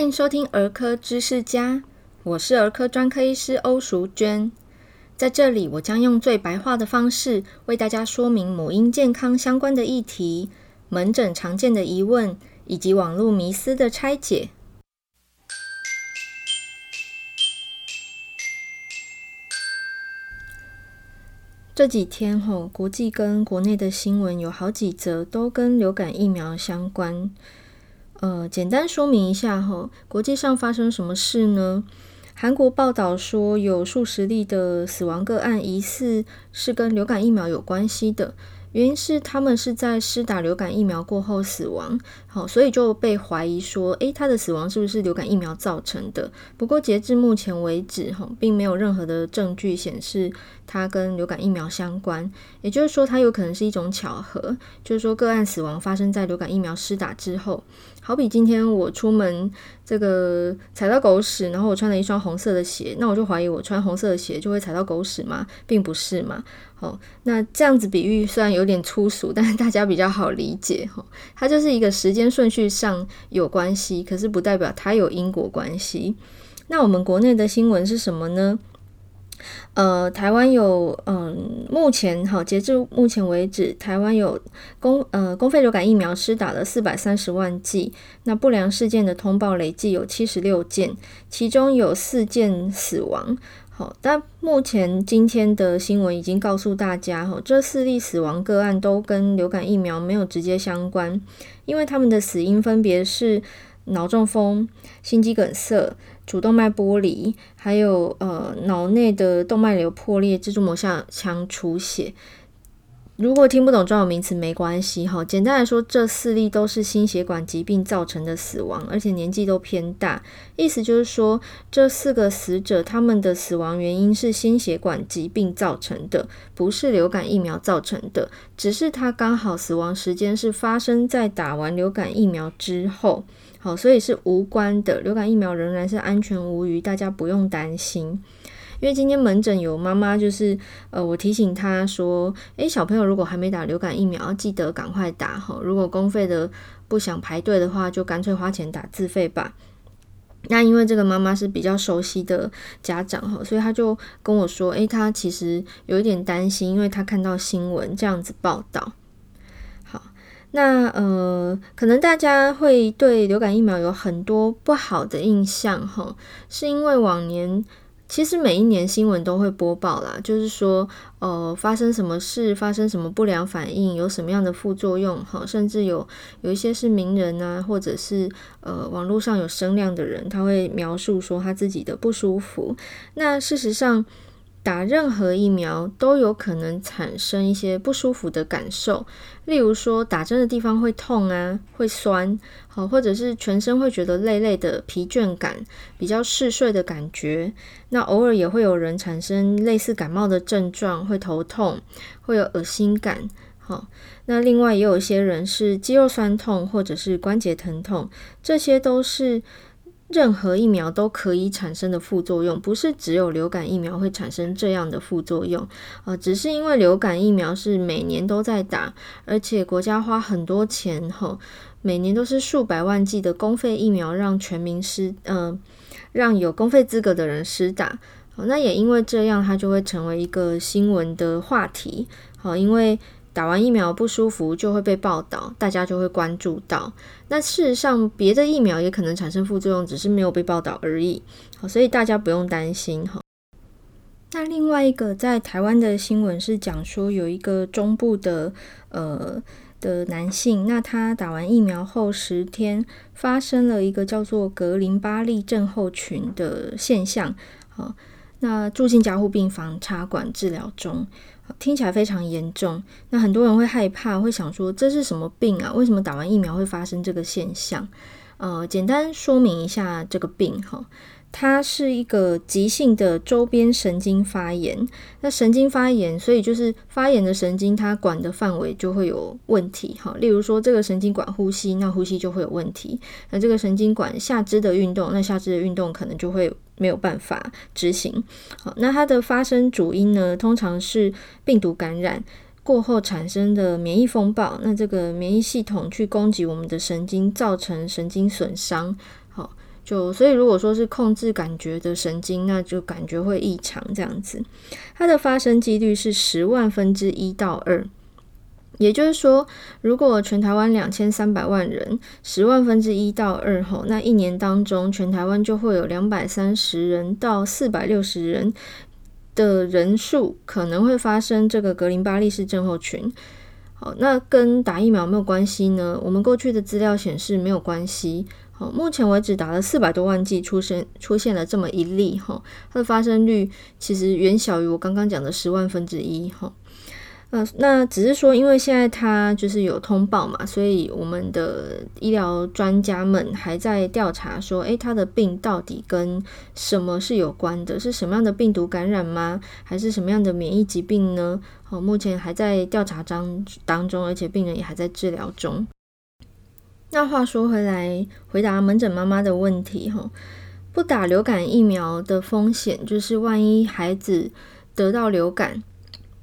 欢迎收听儿科知识家，我是儿科专科医师欧淑娟。在这里，我将用最白话的方式为大家说明母婴健康相关的议题、门诊常见的疑问以及网络迷思的拆解。这几天吼，国际跟国内的新闻有好几则都跟流感疫苗相关。呃，简单说明一下哈，国际上发生什么事呢？韩国报道说，有数十例的死亡个案，疑似是跟流感疫苗有关系的。原因是他们是在施打流感疫苗过后死亡，好，所以就被怀疑说，诶，他的死亡是不是流感疫苗造成的？不过截至目前为止，哈，并没有任何的证据显示他跟流感疫苗相关。也就是说，它有可能是一种巧合，就是说个案死亡发生在流感疫苗施打之后。好比今天我出门这个踩到狗屎，然后我穿了一双红色的鞋，那我就怀疑我穿红色的鞋就会踩到狗屎吗？并不是嘛。好，那这样子比喻虽然有点粗俗，但是大家比较好理解哈。它就是一个时间顺序上有关系，可是不代表它有因果关系。那我们国内的新闻是什么呢？呃，台湾有嗯，目前好，截至目前为止，台湾有公呃公费流感疫苗施打了四百三十万剂。那不良事件的通报累计有七十六件，其中有四件死亡。好但目前今天的新闻已经告诉大家，哈，这四例死亡个案都跟流感疫苗没有直接相关，因为他们的死因分别是脑中风、心肌梗塞、主动脉剥离，还有呃脑内的动脉瘤破裂、蜘蛛膜下腔出血。如果听不懂专有名词没关系哈，简单来说，这四例都是心血管疾病造成的死亡，而且年纪都偏大。意思就是说，这四个死者他们的死亡原因是心血管疾病造成的，不是流感疫苗造成的，只是他刚好死亡时间是发生在打完流感疫苗之后，好，所以是无关的，流感疫苗仍然是安全无虞，大家不用担心。因为今天门诊有妈妈，就是呃，我提醒她说，诶，小朋友如果还没打流感疫苗，要记得赶快打哈。如果公费的不想排队的话，就干脆花钱打自费吧。那因为这个妈妈是比较熟悉的家长哈，所以她就跟我说，诶，她其实有一点担心，因为她看到新闻这样子报道。好，那呃，可能大家会对流感疫苗有很多不好的印象哈，是因为往年。其实每一年新闻都会播报啦，就是说，呃，发生什么事，发生什么不良反应，有什么样的副作用，哈，甚至有有一些是名人啊，或者是呃网络上有声量的人，他会描述说他自己的不舒服。那事实上，打任何疫苗都有可能产生一些不舒服的感受，例如说打针的地方会痛啊，会酸，好，或者是全身会觉得累累的疲倦感，比较嗜睡的感觉。那偶尔也会有人产生类似感冒的症状，会头痛，会有恶心感，好。那另外也有一些人是肌肉酸痛或者是关节疼痛，这些都是。任何疫苗都可以产生的副作用，不是只有流感疫苗会产生这样的副作用，呃，只是因为流感疫苗是每年都在打，而且国家花很多钱，吼，每年都是数百万剂的公费疫苗让全民施，呃，让有公费资格的人施打，那也因为这样，它就会成为一个新闻的话题，好，因为。打完疫苗不舒服就会被报道，大家就会关注到。那事实上，别的疫苗也可能产生副作用，只是没有被报道而已。好，所以大家不用担心哈。那另外一个在台湾的新闻是讲说，有一个中部的呃的男性，那他打完疫苗后十天发生了一个叫做格林巴利症候群的现象。好，那住进加护病房插管治疗中。听起来非常严重，那很多人会害怕，会想说，这是什么病啊？为什么打完疫苗会发生这个现象？呃，简单说明一下这个病哈。它是一个急性的周边神经发炎，那神经发炎，所以就是发炎的神经，它管的范围就会有问题哈。例如说，这个神经管呼吸，那呼吸就会有问题；那这个神经管下肢的运动，那下肢的运动可能就会没有办法执行。好，那它的发生主因呢，通常是病毒感染过后产生的免疫风暴，那这个免疫系统去攻击我们的神经，造成神经损伤。好。就所以如果说是控制感觉的神经，那就感觉会异常这样子。它的发生几率是十万分之一到二。也就是说，如果全台湾两千三百万人，十万分之一到二吼，那一年当中，全台湾就会有两百三十人到四百六十人的人数可能会发生这个格林巴利氏症候群。好，那跟打疫苗没有关系呢？我们过去的资料显示没有关系。好，目前为止打了四百多万剂，出生出现了这么一例哈，它的发生率其实远小于我刚刚讲的十万分之一哈。呃，那只是说，因为现在他就是有通报嘛，所以我们的医疗专家们还在调查，说，诶，他的病到底跟什么是有关的？是什么样的病毒感染吗？还是什么样的免疫疾病呢？哦，目前还在调查当当中，而且病人也还在治疗中。那话说回来，回答门诊妈妈的问题，哈，不打流感疫苗的风险，就是万一孩子得到流感。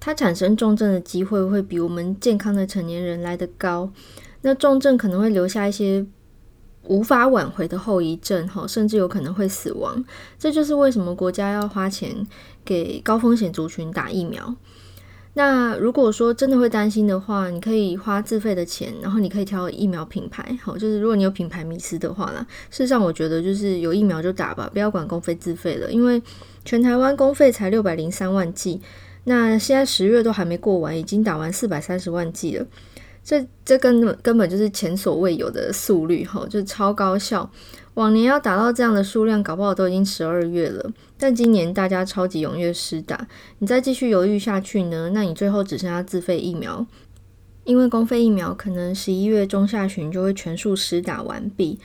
它产生重症的机会会比我们健康的成年人来得高，那重症可能会留下一些无法挽回的后遗症，哈，甚至有可能会死亡。这就是为什么国家要花钱给高风险族群打疫苗。那如果说真的会担心的话，你可以花自费的钱，然后你可以挑疫苗品牌，好，就是如果你有品牌迷思的话啦，事实上我觉得就是有疫苗就打吧，不要管公费自费了，因为全台湾公费才六百零三万剂。那现在十月都还没过完，已经打完四百三十万剂了，这这根本根本就是前所未有的速率哈，就超高效。往年要达到这样的数量，搞不好都已经十二月了。但今年大家超级踊跃施打，你再继续犹豫下去呢，那你最后只剩下自费疫苗，因为公费疫苗可能十一月中下旬就会全数施打完毕。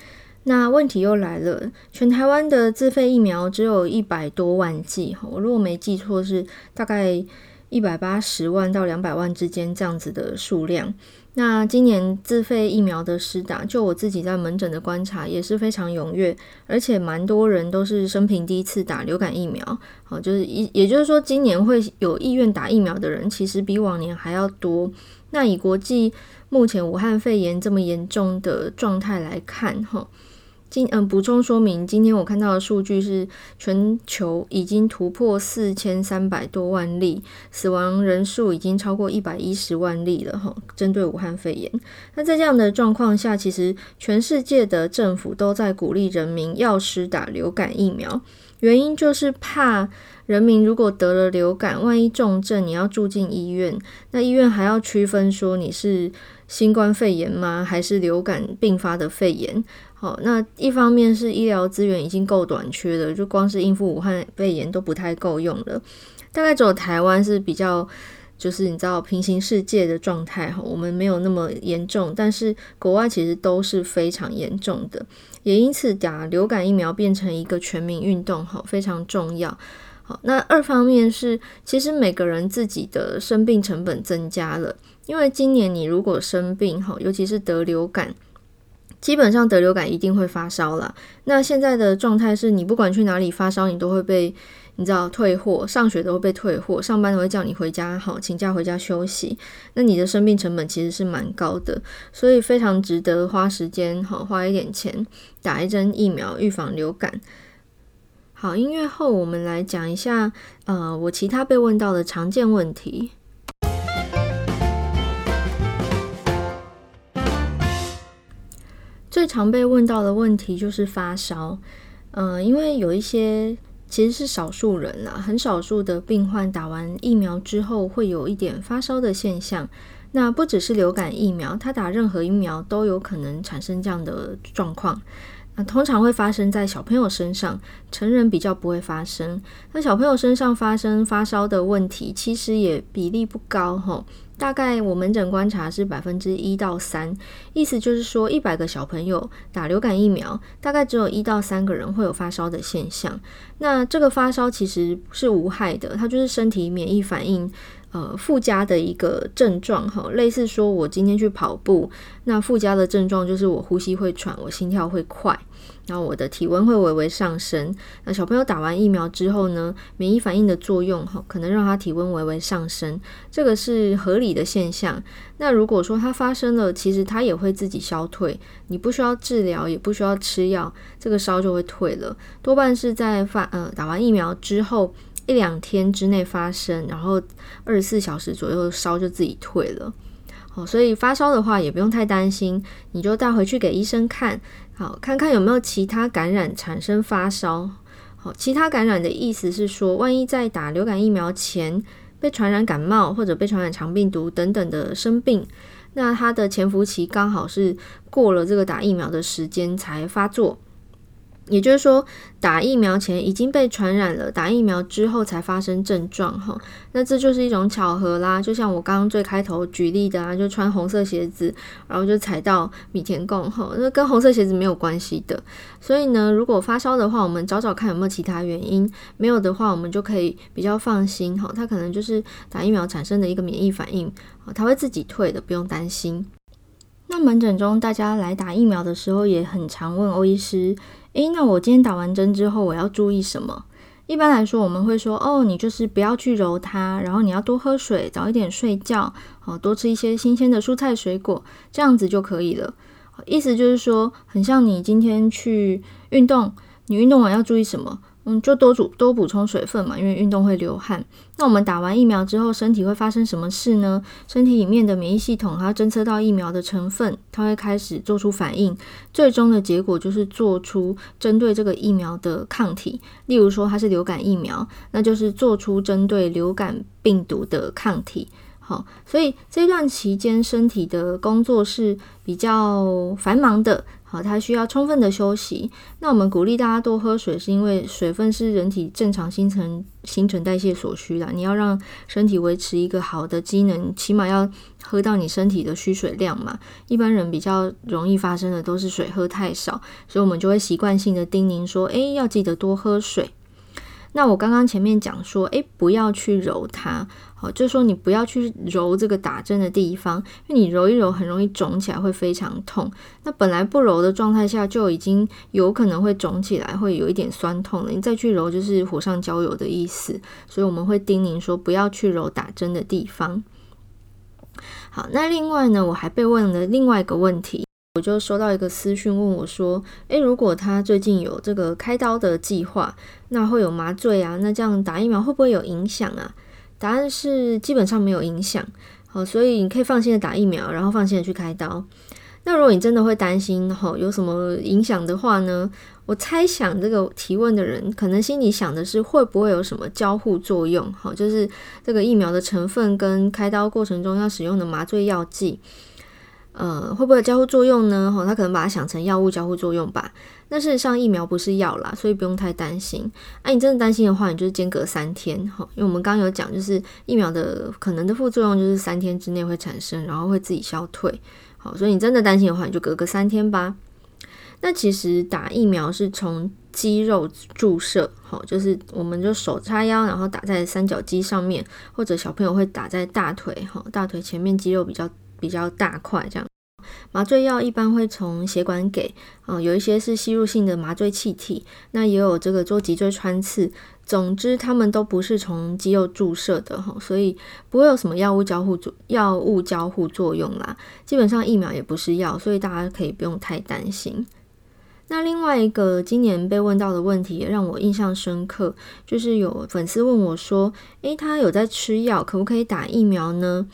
那问题又来了，全台湾的自费疫苗只有一百多万剂，哈我如果没记错是大概一百八十万到两百万之间这样子的数量。那今年自费疫苗的施打，就我自己在门诊的观察也是非常踊跃，而且蛮多人都是生平第一次打流感疫苗，好，就是也也就是说，今年会有意愿打疫苗的人，其实比往年还要多。那以国际目前武汉肺炎这么严重的状态来看，哈。今嗯，补充说明，今天我看到的数据是全球已经突破四千三百多万例，死亡人数已经超过一百一十万例了哈。针对武汉肺炎，那在这样的状况下，其实全世界的政府都在鼓励人民要施打流感疫苗，原因就是怕人民如果得了流感，万一重症，你要住进医院，那医院还要区分说你是新冠肺炎吗，还是流感并发的肺炎？好，那一方面是医疗资源已经够短缺了，就光是应付武汉肺炎都不太够用了。大概只有台湾是比较，就是你知道平行世界的状态哈，我们没有那么严重，但是国外其实都是非常严重的，也因此打流感疫苗变成一个全民运动哈，非常重要。好，那二方面是其实每个人自己的生病成本增加了，因为今年你如果生病哈，尤其是得流感。基本上得流感一定会发烧了。那现在的状态是你不管去哪里发烧，你都会被你知道退货，上学都会被退货，上班都会叫你回家好，请假回家休息。那你的生病成本其实是蛮高的，所以非常值得花时间好，花一点钱打一针疫苗预防流感。好，音乐后我们来讲一下呃我其他被问到的常见问题。最常被问到的问题就是发烧，嗯、因为有一些其实是少数人啦，很少数的病患打完疫苗之后会有一点发烧的现象。那不只是流感疫苗，他打任何疫苗都有可能产生这样的状况。那通常会发生在小朋友身上，成人比较不会发生。那小朋友身上发生发烧的问题，其实也比例不高吼。大概我门诊观察是百分之一到三，意思就是说，一百个小朋友打流感疫苗，大概只有一到三个人会有发烧的现象。那这个发烧其实是无害的，它就是身体免疫反应，呃附加的一个症状哈，类似说我今天去跑步，那附加的症状就是我呼吸会喘，我心跳会快。然后我的体温会微微上升。那小朋友打完疫苗之后呢，免疫反应的作用哈，可能让他体温微微上升，这个是合理的现象。那如果说它发生了，其实它也会自己消退，你不需要治疗，也不需要吃药，这个烧就会退了。多半是在发呃打完疫苗之后一两天之内发生，然后二十四小时左右烧就自己退了。好，所以发烧的话也不用太担心，你就带回去给医生看。好，看看有没有其他感染产生发烧。好，其他感染的意思是说，万一在打流感疫苗前被传染感冒或者被传染肠病毒等等的生病，那它的潜伏期刚好是过了这个打疫苗的时间才发作。也就是说，打疫苗前已经被传染了，打疫苗之后才发生症状，哈，那这就是一种巧合啦。就像我刚刚最开头举例的啊，就穿红色鞋子，然后就踩到米田共，哈，那跟红色鞋子没有关系的。所以呢，如果发烧的话，我们找找看有没有其他原因，没有的话，我们就可以比较放心，哈，它可能就是打疫苗产生的一个免疫反应，它会自己退的，不用担心。那门诊中大家来打疫苗的时候，也很常问欧医师。诶，那我今天打完针之后，我要注意什么？一般来说，我们会说，哦，你就是不要去揉它，然后你要多喝水，早一点睡觉，哦，多吃一些新鲜的蔬菜水果，这样子就可以了。意思就是说，很像你今天去运动，你运动完要注意什么？嗯，就多补多补充水分嘛，因为运动会流汗。那我们打完疫苗之后，身体会发生什么事呢？身体里面的免疫系统它侦测到疫苗的成分，它会开始做出反应，最终的结果就是做出针对这个疫苗的抗体。例如说它是流感疫苗，那就是做出针对流感病毒的抗体。好，所以这段期间身体的工作是比较繁忙的。好，它需要充分的休息。那我们鼓励大家多喝水，是因为水分是人体正常新陈新陈代谢所需的。你要让身体维持一个好的机能，起码要喝到你身体的需水量嘛。一般人比较容易发生的都是水喝太少，所以我们就会习惯性的叮咛说：“诶，要记得多喝水。”那我刚刚前面讲说，诶，不要去揉它，好，就说你不要去揉这个打针的地方，因为你揉一揉很容易肿起来，会非常痛。那本来不揉的状态下就已经有可能会肿起来，会有一点酸痛了。你再去揉就是火上浇油的意思，所以我们会叮咛说不要去揉打针的地方。好，那另外呢，我还被问了另外一个问题。我就收到一个私讯问我说：“诶，如果他最近有这个开刀的计划，那会有麻醉啊？那这样打疫苗会不会有影响啊？”答案是基本上没有影响。好，所以你可以放心的打疫苗，然后放心的去开刀。那如果你真的会担心哈有什么影响的话呢？我猜想这个提问的人可能心里想的是会不会有什么交互作用？好，就是这个疫苗的成分跟开刀过程中要使用的麻醉药剂。呃，会不会有交互作用呢？哈，他可能把它想成药物交互作用吧。那事实上，疫苗不是药啦，所以不用太担心。哎、啊，你真的担心的话，你就是间隔三天哈，因为我们刚刚有讲，就是疫苗的可能的副作用就是三天之内会产生，然后会自己消退。好，所以你真的担心的话，你就隔个三天吧。那其实打疫苗是从肌肉注射，好，就是我们就手叉腰，然后打在三角肌上面，或者小朋友会打在大腿，哈，大腿前面肌肉比较。比较大块这样，麻醉药一般会从血管给，啊、呃，有一些是吸入性的麻醉气体，那也有这个做脊椎穿刺，总之他们都不是从肌肉注射的哈，所以不会有什么药物交互作药物交互作用啦。基本上疫苗也不是药，所以大家可以不用太担心。那另外一个今年被问到的问题也让我印象深刻，就是有粉丝问我说，诶，他有在吃药，可不可以打疫苗呢？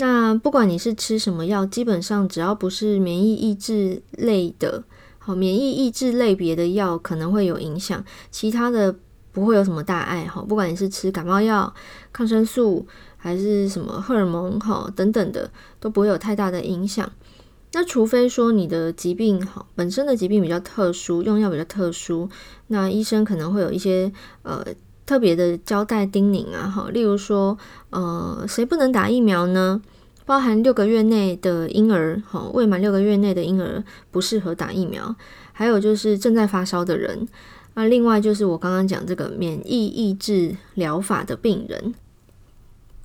那不管你是吃什么药，基本上只要不是免疫抑制类的，好，免疫抑制类别的药可能会有影响，其他的不会有什么大碍，哈，不管你是吃感冒药、抗生素还是什么荷尔蒙，哈，等等的，都不会有太大的影响。那除非说你的疾病，哈，本身的疾病比较特殊，用药比较特殊，那医生可能会有一些，呃。特别的交代叮咛啊，哈，例如说，呃，谁不能打疫苗呢？包含六个月内的婴儿，哈，未满六个月内的婴儿不适合打疫苗。还有就是正在发烧的人，那另外就是我刚刚讲这个免疫抑制疗法的病人。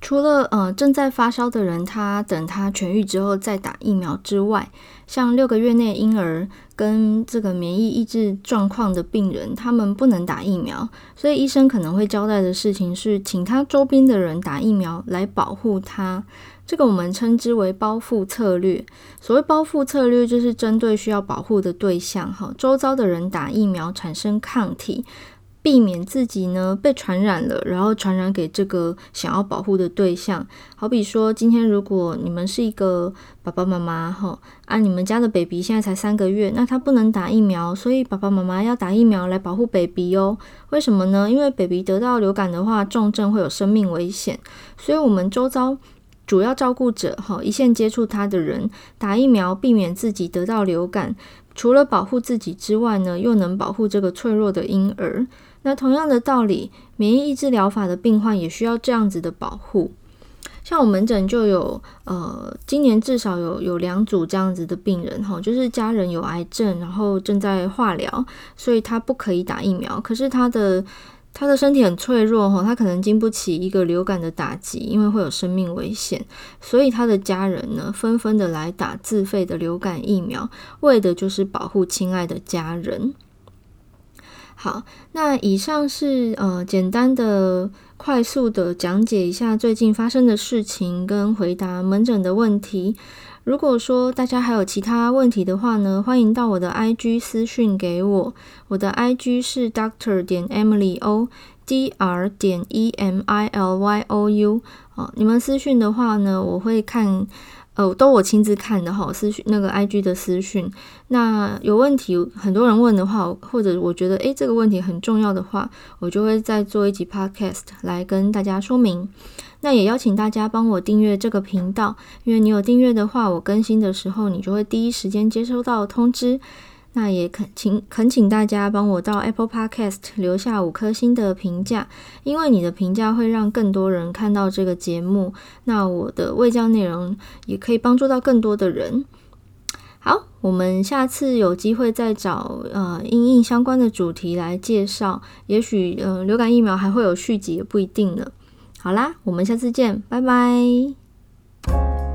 除了呃正在发烧的人，他等他痊愈之后再打疫苗之外，像六个月内婴儿跟这个免疫抑制状况的病人，他们不能打疫苗，所以医生可能会交代的事情是，请他周边的人打疫苗来保护他。这个我们称之为包覆策略。所谓包覆策略，就是针对需要保护的对象，哈，周遭的人打疫苗产生抗体。避免自己呢被传染了，然后传染给这个想要保护的对象。好比说，今天如果你们是一个爸爸妈妈哈，啊，你们家的 baby 现在才三个月，那他不能打疫苗，所以爸爸妈妈要打疫苗来保护 baby 哦。为什么呢？因为 baby 得到流感的话，重症会有生命危险，所以我们周遭主要照顾者哈，一线接触他的人打疫苗，避免自己得到流感，除了保护自己之外呢，又能保护这个脆弱的婴儿。那同样的道理，免疫抑制疗法的病患也需要这样子的保护。像我门诊就有，呃，今年至少有有两组这样子的病人哈，就是家人有癌症，然后正在化疗，所以他不可以打疫苗。可是他的他的身体很脆弱哈，他可能经不起一个流感的打击，因为会有生命危险，所以他的家人呢，纷纷的来打自费的流感疫苗，为的就是保护亲爱的家人。好，那以上是呃简单的、快速的讲解一下最近发生的事情，跟回答门诊的问题。如果说大家还有其他问题的话呢，欢迎到我的 IG 私讯给我，我的 IG 是 Doctor 点 Emily O，D R 点 E M I L Y O U。哦，你们私讯的话呢，我会看。呃，都我亲自看的哈，私讯那个 IG 的私讯。那有问题，很多人问的话，或者我觉得诶这个问题很重要的话，我就会再做一集 Podcast 来跟大家说明。那也邀请大家帮我订阅这个频道，因为你有订阅的话，我更新的时候，你就会第一时间接收到通知。那也恳请恳请大家帮我到 Apple Podcast 留下五颗星的评价，因为你的评价会让更多人看到这个节目，那我的未教内容也可以帮助到更多的人。好，我们下次有机会再找呃因应相关的主题来介绍，也许呃流感疫苗还会有续集，也不一定呢。好啦，我们下次见，拜拜。